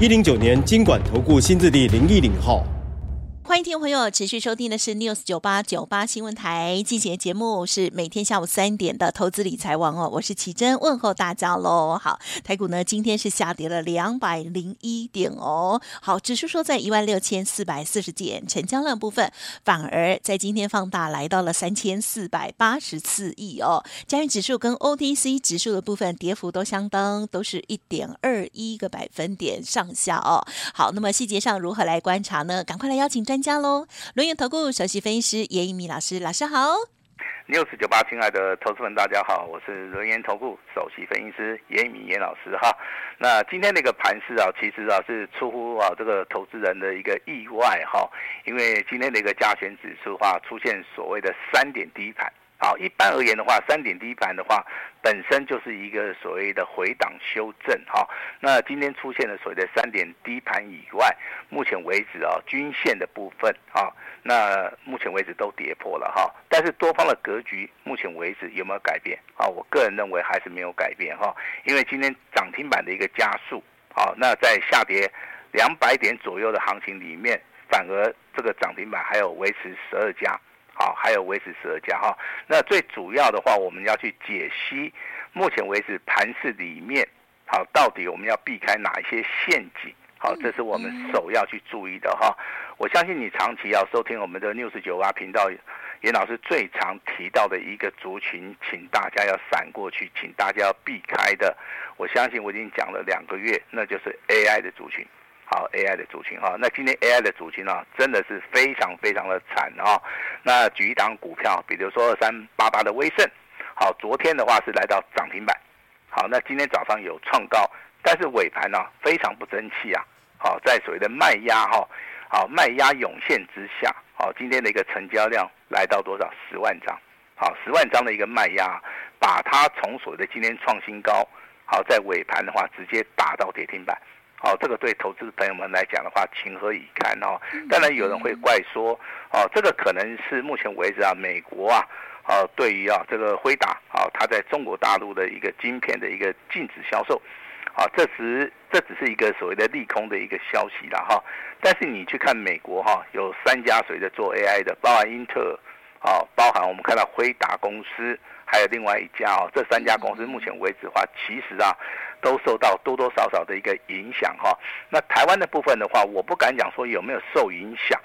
一零九年金管投顾新字第零一零号。欢迎听众朋友持续收听的是 News 九八九八新闻台今天的节目，是每天下午三点的投资理财王哦，我是奇珍问候大家喽。好，台股呢今天是下跌了两百零一点哦。好，指数说在一万六千四百四十点，成交量部分反而在今天放大来到了三千四百八十四亿哦。加权指数跟 OTC 指数的部分跌幅都相当，都是一点二一个百分点上下哦。好，那么细节上如何来观察呢？赶快来邀请专。专家喽，轮源投顾首席分析师严一米老师，老师好。六四九八，亲爱的投资们，大家好，我是轮源投顾首席分析师严一米严老师哈。那今天那个盘势啊，其实啊是出乎啊这个投资人的一个意外哈，因为今天的一个加权指数啊出现所谓的三点低盘。好，一般而言的话，三点低盘的话，本身就是一个所谓的回档修正哈。那今天出现了所谓的三点低盘以外，目前为止啊，均线的部分啊，那目前为止都跌破了哈。但是多方的格局，目前为止有没有改变啊？我个人认为还是没有改变哈，因为今天涨停板的一个加速，好，那在下跌两百点左右的行情里面，反而这个涨停板还有维持十二家。好，还有维持十二家哈。那最主要的话，我们要去解析目前为止盘市里面，好，到底我们要避开哪一些陷阱？好，这是我们首要去注意的哈。我相信你长期要收听我们的 News 九八频道，严老师最常提到的一个族群，请大家要闪过去，请大家要避开的。我相信我已经讲了两个月，那就是 AI 的族群。好，AI 的族群哈，那今天 AI 的族群啊，真的是非常非常的惨啊。那举一档股票，比如说二三八八的威盛，好，昨天的话是来到涨停板，好，那今天早上有创高，但是尾盘呢非常不争气啊。好，在所谓的卖压哈，好卖压涌现之下，好，今天的一个成交量来到多少？十万张，好，十万张的一个卖压，把它从所谓的今天创新高，好，在尾盘的话直接打到跌停板。哦，这个对投资朋友们来讲的话，情何以堪哦？当然有人会怪说，哦，这个可能是目前为止啊，美国啊，哦，对于啊这个辉达啊，它在中国大陆的一个晶片的一个禁止销售，啊，这只这只是一个所谓的利空的一个消息了哈。但是你去看美国哈，有三家所谓的做 AI 的，包含英特尔，啊，包含我们看到辉达公司，还有另外一家哦，这三家公司目前为止的话，其实啊。都受到多多少少的一个影响哈，那台湾的部分的话，我不敢讲说有没有受影响，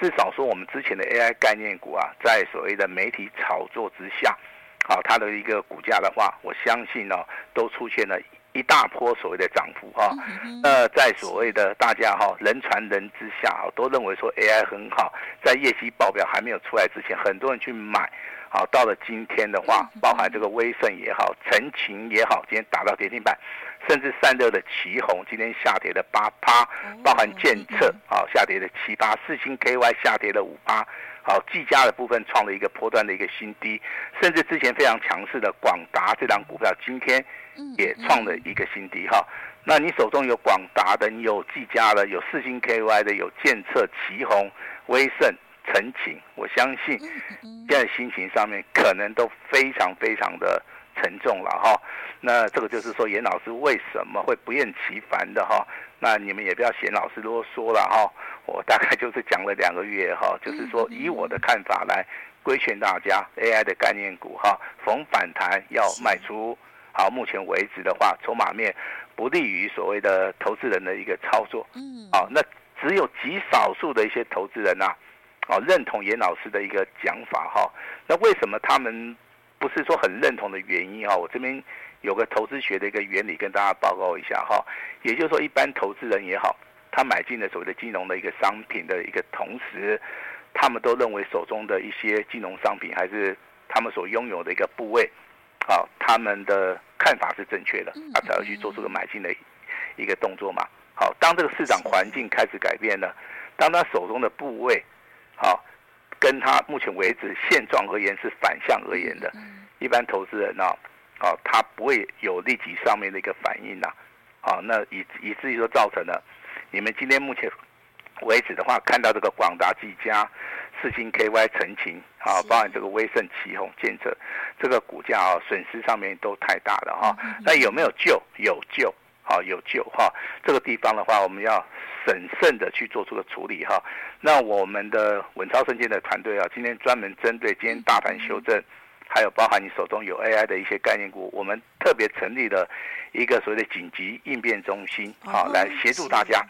至少说我们之前的 AI 概念股啊，在所谓的媒体炒作之下，好，它的一个股价的话，我相信呢，都出现了一大波所谓的涨幅哈。那在所谓的大家哈人传人之下，都认为说 AI 很好，在业绩报表还没有出来之前，很多人去买。好，到了今天的话，包含这个威盛也好，晨勤也好，今天打到跌停板，甚至散热的奇鋐今天下跌了八趴，包含建测啊下跌了七八，四星 KY 下跌了五八，好，技嘉的部分创了一个波段的一个新低，甚至之前非常强势的广达这档股票今天也创了一个新低哈。那你手中有广达的，你有技嘉的，有四星 KY 的，有建测、奇宏、威盛。陈情，我相信现在心情上面可能都非常非常的沉重了哈。那这个就是说，严老师为什么会不厌其烦的哈？那你们也不要嫌老师啰嗦了哈。我大概就是 讲了两个月哈，就是说以我的看法来规劝大家，AI 的概念股哈，逢反弹要卖出。好，目前为止的话，筹码面不利于所谓的投资人的一个操作。嗯，好，那只有极少数的一些投资人呐、啊。哦，认同严老师的一个讲法哈，那为什么他们不是说很认同的原因啊？我这边有个投资学的一个原理跟大家报告一下哈，也就是说，一般投资人也好，他买进了所谓的金融的一个商品的一个同时，他们都认为手中的一些金融商品还是他们所拥有的一个部位，啊，他们的看法是正确的，他才会去做出个买进的一个动作嘛。好，当这个市场环境开始改变了，当他手中的部位，好，跟他目前为止现状而言是反向而言的，一般投资人呢，啊，他不会有立即上面的一个反应呐，啊，那以以至于说造成了你们今天目前为止的话，看到这个广达、技嘉、四星 KY、成情，啊，包含这个威盛、奇宏、建设，这个股价啊，损失上面都太大了哈。那有没有救？有救，好有救哈。这个地方的话，我们要审慎的去做出个处理哈。那我们的稳操胜券的团队啊，今天专门针对今天大盘修正，还有包含你手中有 AI 的一些概念股，我们特别成立了一个所谓的紧急应变中心，好来协助大家。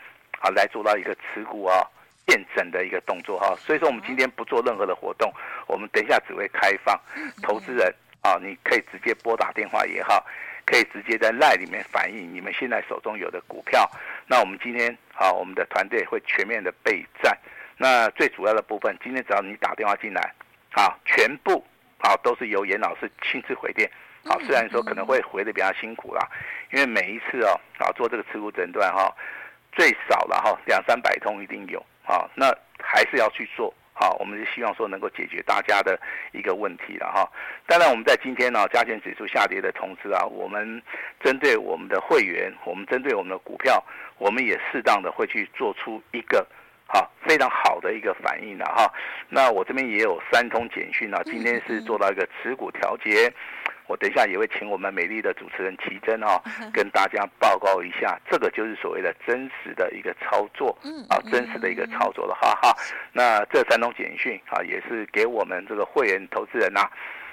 啊，来做到一个持股啊验证的一个动作哈，所以说我们今天不做任何的活动，我们等一下只会开放投资人啊，你可以直接拨打电话也好，可以直接在奈里面反映你们现在手中有的股票。那我们今天啊，我们的团队会全面的备战。那最主要的部分，今天只要你打电话进来，啊，全部啊都是由严老师亲自回电。啊，虽然说可能会回的比较辛苦啦，因为每一次哦啊做这个持股诊断哈。最少了哈，两三百通一定有啊，那还是要去做好。我们是希望说能够解决大家的一个问题了哈。当然，我们在今天呢，加权指数下跌的同时啊，我们针对我们的会员，我们针对我们的股票，我们也适当的会去做出一个好非常好的一个反应了哈。那我这边也有三通简讯啊，今天是做到一个持股调节。我等一下也会请我们美丽的主持人奇珍啊，跟大家报告一下，这个就是所谓的真实的一个操作，啊，真实的一个操作了哈哈。那这三通简讯啊，也是给我们这个会员投资人呐，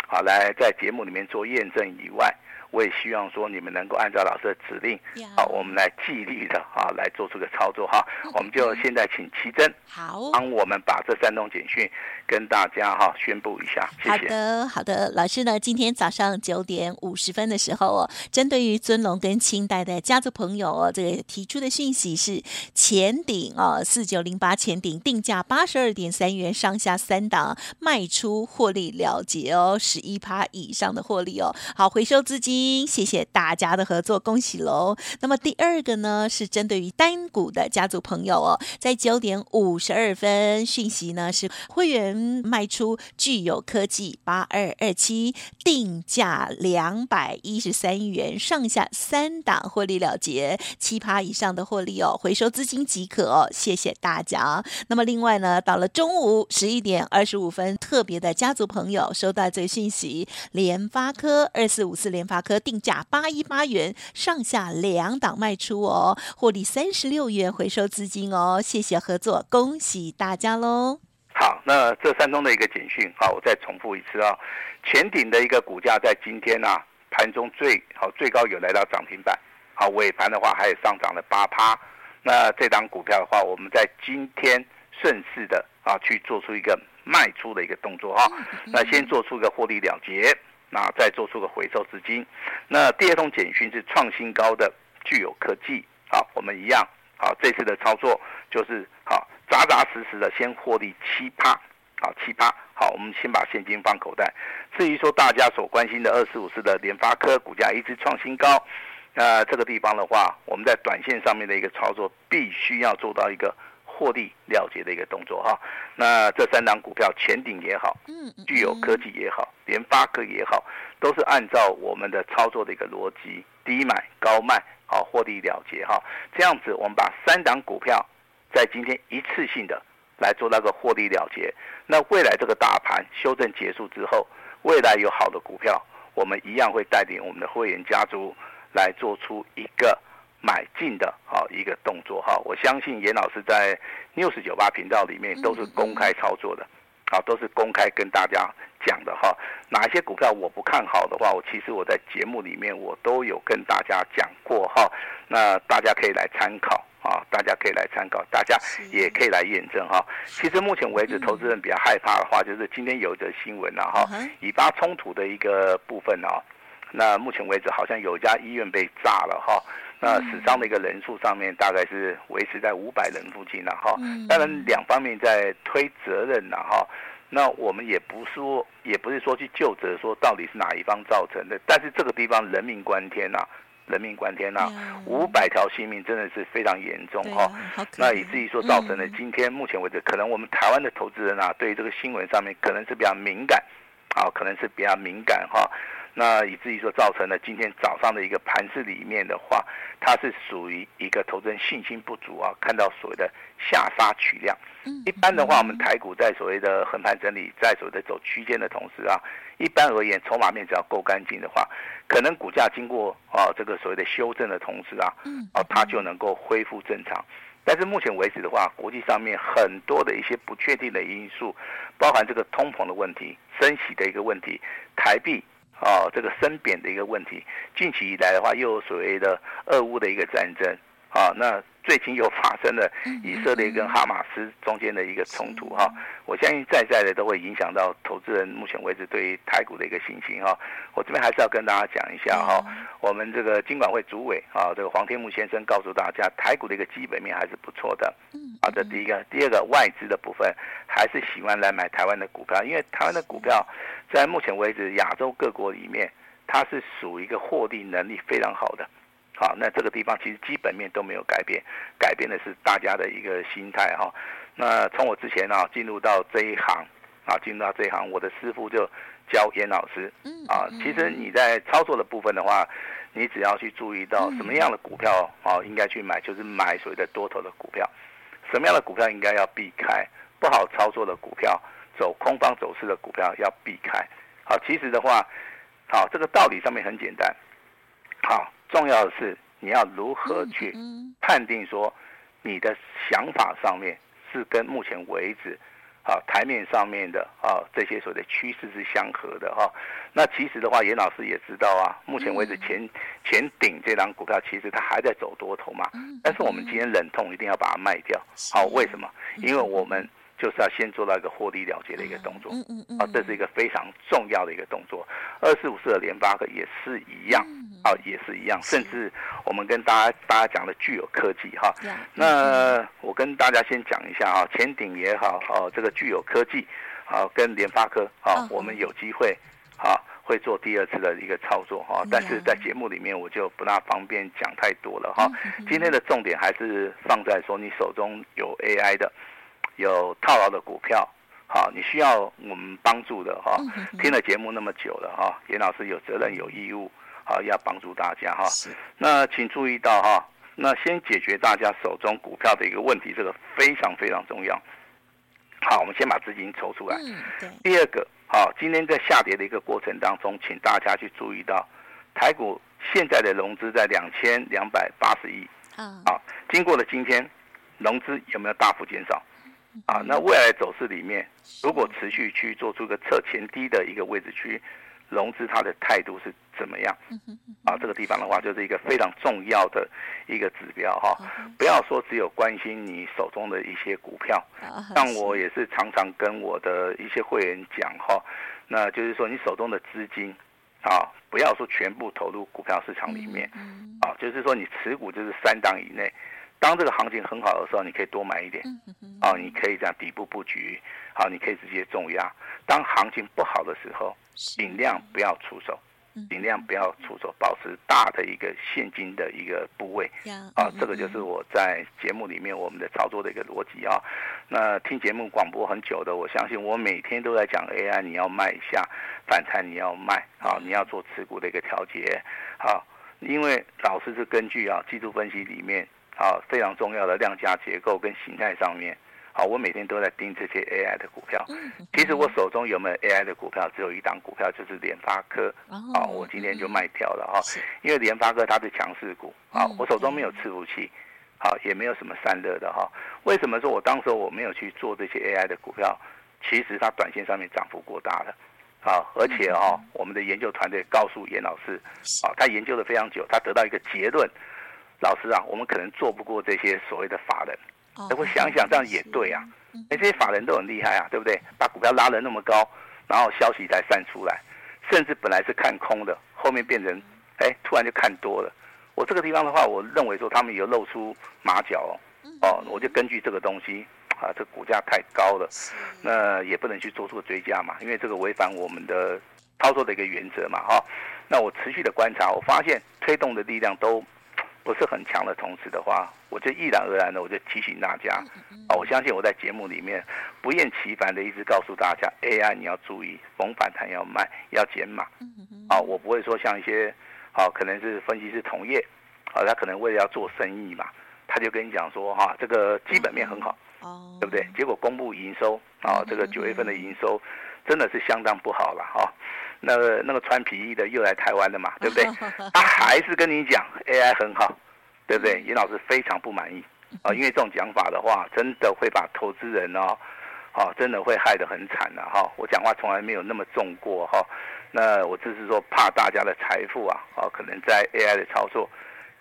啊，来在节目里面做验证以外。我也希望说你们能够按照老师的指令，好，我们来纪律的啊来做出个操作哈。我们就现在请奇珍好，帮我们把这三通简讯跟大家哈宣布一下。谢谢。好的，好的，老师呢，今天早上九点五十分的时候哦，针对于尊龙跟清代的家族朋友哦，这个提出的讯息是前顶哦，四九零八前顶定价八十二点三元上下三档卖出获利了结哦，十一趴以上的获利哦，好回收资金。谢谢大家的合作，恭喜喽！那么第二个呢，是针对于单股的家族朋友哦，在九点五十二分讯息呢，是会员卖出聚友科技八二二七，定价两百一十三元，上下三档获利了结，七趴以上的获利哦，回收资金即可哦，谢谢大家。那么另外呢，到了中午十一点二十五分，特别的家族朋友收到这讯息，联发科二四五四联发科。和定价八一八元，上下两档卖出哦，获利三十六元，回收资金哦，谢谢合作，恭喜大家喽！好，那这三通的一个简讯，好，我再重复一次啊、哦，前顶的一个股价在今天啊盘中最好最高有来到涨停板，好，尾盘的话还有上涨了八趴，那这档股票的话，我们在今天顺势的啊去做出一个卖出的一个动作哈，那先做出一个获利了结。那再做出个回收资金，那第二通简讯是创新高的具有科技，好，我们一样，好，这次的操作就是好，扎扎实实的先获利七趴，好七趴，好，我们先把现金放口袋。至于说大家所关心的二四五四的联发科股价一直创新高，那这个地方的话，我们在短线上面的一个操作必须要做到一个。获利了结的一个动作哈，那这三档股票前顶也好，嗯，具有科技也好，联发科也好，都是按照我们的操作的一个逻辑，低买高卖，好获利了结哈。这样子，我们把三档股票在今天一次性的来做那个获利了结。那未来这个大盘修正结束之后，未来有好的股票，我们一样会带领我们的会员家族来做出一个。买进的好一个动作哈，我相信严老师在 News 九八频道里面都是公开操作的，啊，都是公开跟大家讲的哈。哪一些股票我不看好的话，我其实我在节目里面我都有跟大家讲过哈。那大家可以来参考啊，大家可以来参考，大家也可以来验证哈。其实目前为止，投资人比较害怕的话，就是今天有一则新闻了哈，以巴冲突的一个部分啊。那目前为止，好像有一家医院被炸了哈。那死伤的一个人数上面大概是维持在五百人附近了哈，当然两方面在推责任了哈，那我们也不说，也不是说去就责说到底是哪一方造成的，但是这个地方人命关天呐，人命关天呐，五百条性命真的是非常严重哈。啊、那以至于说造成了今天目前为止，嗯、可能我们台湾的投资人啊，对于这个新闻上面可能是比较敏感，啊，可能是比较敏感哈。那以至于说造成了今天早上的一个盘势里面的话，它是属于一个投资人信心不足啊，看到所谓的下杀取量。一般的话，我们台股在所谓的横盘整理，在所谓的走区间的同时啊，一般而言，筹码面只要够干净的话，可能股价经过啊这个所谓的修正的同时啊，哦它就能够恢复正常。但是目前为止的话，国际上面很多的一些不确定的因素，包含这个通膨的问题、升息的一个问题、台币。哦，这个升贬的一个问题，近期以来的话，又有所谓的俄乌的一个战争，啊，那最近又发生了以色列跟哈马斯中间的一个冲突，哈，我相信在在的都会影响到投资人目前为止对于台股的一个信心，哈，我这边还是要跟大家讲一下，哈，我们这个金管会主委啊，这个黄天木先生告诉大家，台股的一个基本面还是不错的，啊，这，第一个，第二个外资的部分还是喜欢来买台湾的股票，因为台湾的股票。在目前为止，亚洲各国里面，它是属于一个获利能力非常好的。好，那这个地方其实基本面都没有改变，改变的是大家的一个心态哈。那从我之前啊进入到这一行啊，进入到这一行，我的师傅就教严老师啊。其实你在操作的部分的话，你只要去注意到什么样的股票啊应该去买，就是买所谓的多头的股票。什么样的股票应该要避开不好操作的股票。走空方走势的股票要避开，好，其实的话，好，这个道理上面很简单，好，重要的是你要如何去判定说你的想法上面是跟目前为止，啊，台面上面的啊这些所谓的趋势是相合的哈。那其实的话，严老师也知道啊，目前为止前前顶这张股票其实它还在走多头嘛，但是我们今天忍痛一定要把它卖掉，好，为什么？因为我们。就是要先做到一个获利了结的一个动作，啊，这是一个非常重要的一个动作。二四五四的联发科也是一样，啊，也是一样，甚至我们跟大家大家讲的具有科技哈，那我跟大家先讲一下啊，前顶也好，哦，这个具有科技，啊，跟联发科啊，我们有机会啊会做第二次的一个操作哈，但是在节目里面我就不大方便讲太多了哈。今天的重点还是放在说你手中有 AI 的。有套牢的股票，好，你需要我们帮助的哈。听了节目那么久了哈，严老师有责任有义务，好，要帮助大家哈。那请注意到哈，那先解决大家手中股票的一个问题，这个非常非常重要。好，我们先把资金抽出来。嗯第二个，好，今天在下跌的一个过程当中，请大家去注意到，台股现在的融资在两千两百八十亿。好，经过了今天，融资有没有大幅减少？啊，那未来走势里面，如果持续去做出一个测前低的一个位置区融资，它的态度是怎么样？啊，这个地方的话，就是一个非常重要的一个指标哈。不要说只有关心你手中的一些股票，但我也是常常跟我的一些会员讲哈，那就是说你手中的资金啊，不要说全部投入股票市场里面，啊，就是说你持股就是三档以内。当这个行情很好的时候，你可以多买一点，啊，你可以这样底部布局，好，你可以直接重压。当行情不好的时候，尽量不要出手，尽量不要出手，保持大的一个现金的一个部位，啊，这个就是我在节目里面我们的操作的一个逻辑啊。那听节目广播很久的，我相信我每天都在讲 AI，你要卖一下，反弹你要卖，啊，你要做持股的一个调节，好，因为老师是根据啊技术分析里面。啊，非常重要的量价结构跟形态上面，好，我每天都在盯这些 AI 的股票。其实我手中有没有 AI 的股票，只有一档股票，就是联发科。啊，我今天就卖掉了哈，因为联发科它是强势股。啊，我手中没有伺服器，好，也没有什么散热的哈。为什么说我当时我没有去做这些 AI 的股票？其实它短线上面涨幅过大了。啊，而且哈，我们的研究团队告诉严老师，啊，他研究了非常久，他得到一个结论。老师啊，我们可能做不过这些所谓的法人。哎，我想想，这样也对啊。哎，这些法人都很厉害啊，对不对？把股票拉得那么高，然后消息才散出来，甚至本来是看空的，后面变成哎，突然就看多了。我这个地方的话，我认为说他们有露出马脚哦。哦，我就根据这个东西啊，这股价太高了，那也不能去做出个追加嘛，因为这个违反我们的操作的一个原则嘛，哈。那我持续的观察，我发现推动的力量都不是很强的同时的话，我就毅然而然的我就提醒大家，啊，我相信我在节目里面不厌其烦的一直告诉大家，AI 你要注意，逢反弹要卖，要减码，啊，我不会说像一些，啊，可能是分析师同业，啊，他可能为了要做生意嘛，他就跟你讲说，哈，这个基本面很好，对不对？结果公布营收，啊，这个九月份的营收真的是相当不好了，哈。那个那个穿皮衣的又来台湾了嘛，对不对？他还是跟你讲 AI 很好，对不对？严老师非常不满意 啊，因为这种讲法的话，真的会把投资人哦，哦，真的会害得很惨的哈。我讲话从来没有那么重过哈。那我只是说怕大家的财富啊，哦，可能在 AI 的操作。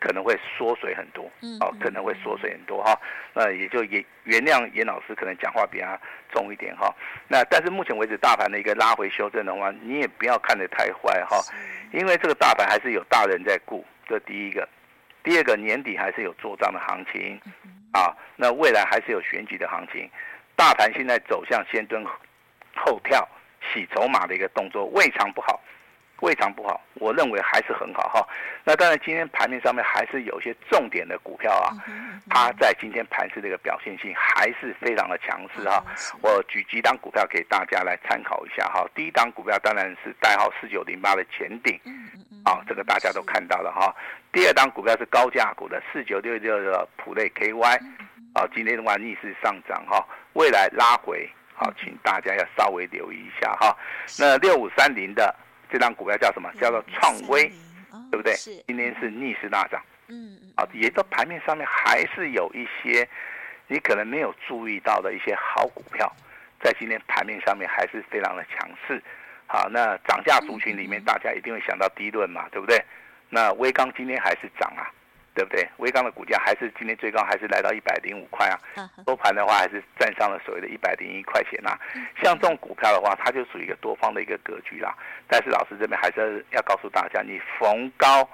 可能会缩水很多，哦，可能会缩水很多哈，那也就也原谅严老师可能讲话比较重一点哈。那但是目前为止大盘的一个拉回修正的话，你也不要看得太坏哈，因为这个大盘还是有大人在顾，这第一个，第二个年底还是有做账的行情，啊，那未来还是有选举的行情，大盘现在走向先蹲后跳洗筹码的一个动作，未尝不好。未尝不好，我认为还是很好哈。那当然，今天盘面上面还是有一些重点的股票啊，它在今天盘势这个表现性还是非常的强势哈。我举几档股票给大家来参考一下哈。第一档股票当然是代号四九零八的前顶，啊，这个大家都看到了哈。第二档股票是高价股的四九六六的普瑞 KY，啊，今天的话逆势上涨哈，未来拉回，好，请大家要稍微留意一下哈。那六五三零的。这张股票叫什么？叫做创威，对不对？今天是逆势大涨，嗯嗯，啊，也都盘面上面还是有一些你可能没有注意到的一些好股票，在今天盘面上面还是非常的强势。好，那涨价族群里面，大家一定会想到低润嘛，对不对？那威刚今天还是涨啊。对不对？威刚的股价还是今天最高，还是来到一百零五块啊。收盘的话，还是站上了所谓的一百零一块钱呐、啊。像这种股票的话，它就属于一个多方的一个格局啦。但是老师这边还是要告诉大家，你逢高，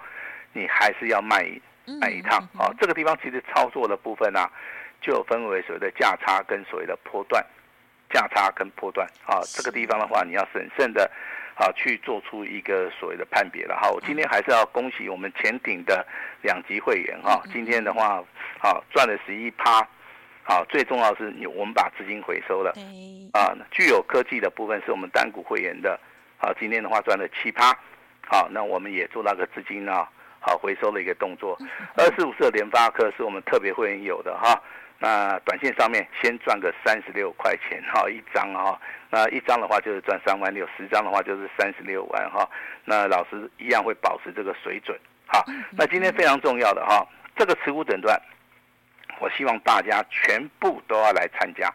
你还是要卖一卖一趟啊。这个地方其实操作的部分呢、啊，就有分为所谓的价差跟所谓的波段，价差跟波段啊。这个地方的话，你要审慎的。好，去做出一个所谓的判别了哈。我今天还是要恭喜我们前顶的两级会员哈。今天的话，好赚了十一趴，好，最重要的是你我们把资金回收了。啊，具有科技的部分是我们单股会员的，好，今天的话赚了七趴，好，那我们也做那个资金啊，好回收的一个动作。二四五四的联发科是我们特别会员有的哈。那短线上面先赚个三十六块钱哈一张哈，那一张的话就是赚三万六，十张的话就是三十六万哈。那老师一样会保持这个水准。哈，那今天非常重要的哈，这个持股诊断，我希望大家全部都要来参加。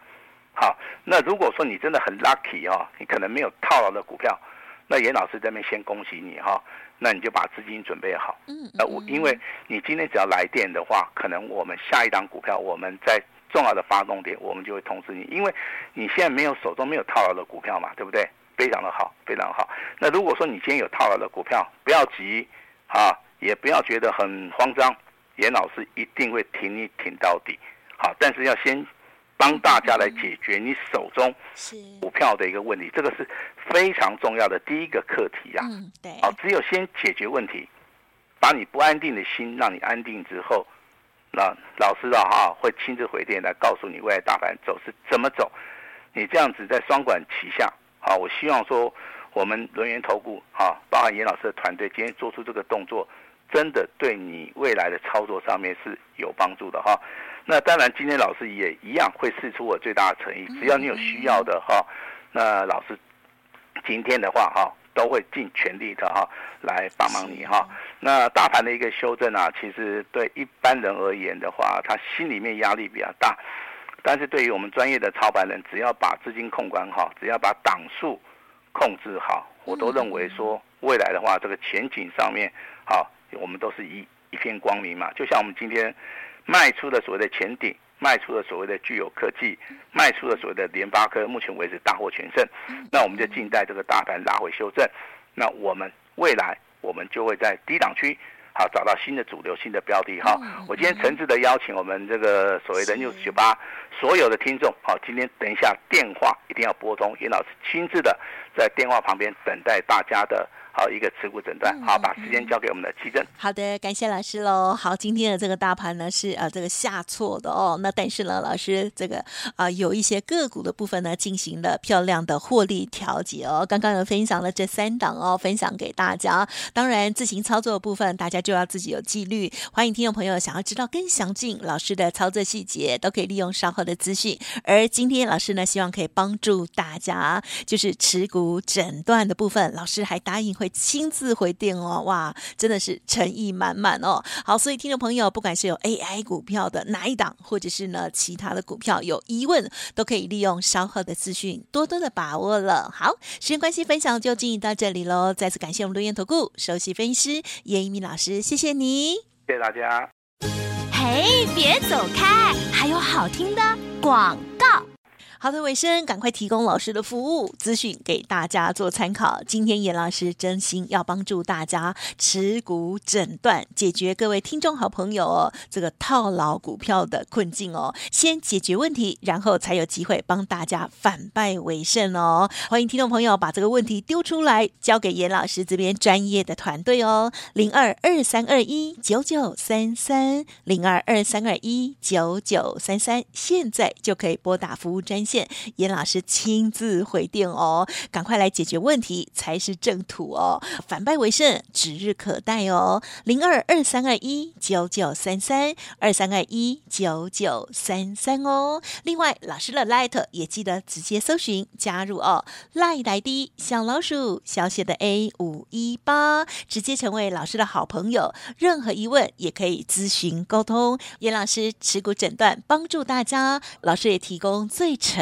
好，那如果说你真的很 lucky 哈，你可能没有套牢的股票，那严老师这边先恭喜你哈。那你就把资金准备好。嗯，呃，我因为你今天只要来电的话，可能我们下一档股票，我们在重要的发动点，我们就会通知你。因为你现在没有手中没有套牢的股票嘛，对不对？非常的好，非常好。那如果说你今天有套牢的股票，不要急啊，也不要觉得很慌张，严老师一定会挺你挺到底。好，但是要先。帮大家来解决你手中股票的一个问题，这个是非常重要的第一个课题呀。嗯，对。好，只有先解决问题，把你不安定的心让你安定之后，那老师啊哈会亲自回电来告诉你未来大盘走势怎么走。你这样子在双管齐下，好，我希望说我们轮元投顾哈，包含严老师的团队今天做出这个动作，真的对你未来的操作上面是有帮助的哈。那当然，今天老师也一样会试出我最大的诚意。只要你有需要的哈，那老师今天的话哈，都会尽全力的哈来帮忙你哈。那大盘的一个修正啊，其实对一般人而言的话，他心里面压力比较大。但是对于我们专业的操盘人，只要把资金控管好，只要把档数控制好，我都认为说未来的话，这个前景上面好，我们都是一一片光明嘛。就像我们今天。卖出的所谓的前顶，卖出的所谓的具有科技，卖出的所谓的联发科，目前为止大获全胜。那我们就静待这个大盘拉回修正。那我们未来我们就会在低档区好找到新的主流、新的标的哈。我今天诚挚的邀请我们这个所谓的 News 九八所有的听众，好，今天等一下电话一定要拨通，严老师亲自的在电话旁边等待大家的。好，一个持股诊断，好，把时间交给我们的奇珍。好的，感谢老师喽。好，今天的这个大盘呢是呃这个下挫的哦，那但是呢，老师这个啊、呃、有一些个股的部分呢进行了漂亮的获利调节哦。刚刚有分享了这三档哦，分享给大家。当然自行操作的部分，大家就要自己有纪律。欢迎听众朋友想要知道更详尽老师的操作细节，都可以利用稍后的资讯。而今天老师呢，希望可以帮助大家，就是持股诊断的部分，老师还答应。会会亲自回电哦，哇，真的是诚意满满哦。好，所以听众朋友，不管是有 AI 股票的哪一档，或者是呢其他的股票有疑问，都可以利用稍后的资讯，多多的把握了。好，时间关系，分享就进行到这里喽。再次感谢我们伦元投顾首席分析师颜逸民老师，谢谢你，谢谢大家。嘿，别走开，还有好听的广告。好的，尾声赶快提供老师的服务资讯给大家做参考。今天严老师真心要帮助大家持股诊断，解决各位听众好朋友哦这个套牢股票的困境哦。先解决问题，然后才有机会帮大家反败为胜哦。欢迎听众朋友把这个问题丢出来，交给严老师这边专业的团队哦。零二二三二一九九三三零二二三二一九九三三，现在就可以拨打服务专线。严老师亲自回电哦，赶快来解决问题才是正途哦，反败为胜指日可待哦，零二二三二一九九三三二三二一九九三三哦。另外，老师的 Light 也记得直接搜寻加入哦，Light ID 小老鼠小写的 A 五一八，直接成为老师的好朋友。任何疑问也可以咨询沟通，严老师持股诊断帮助大家，老师也提供最诚。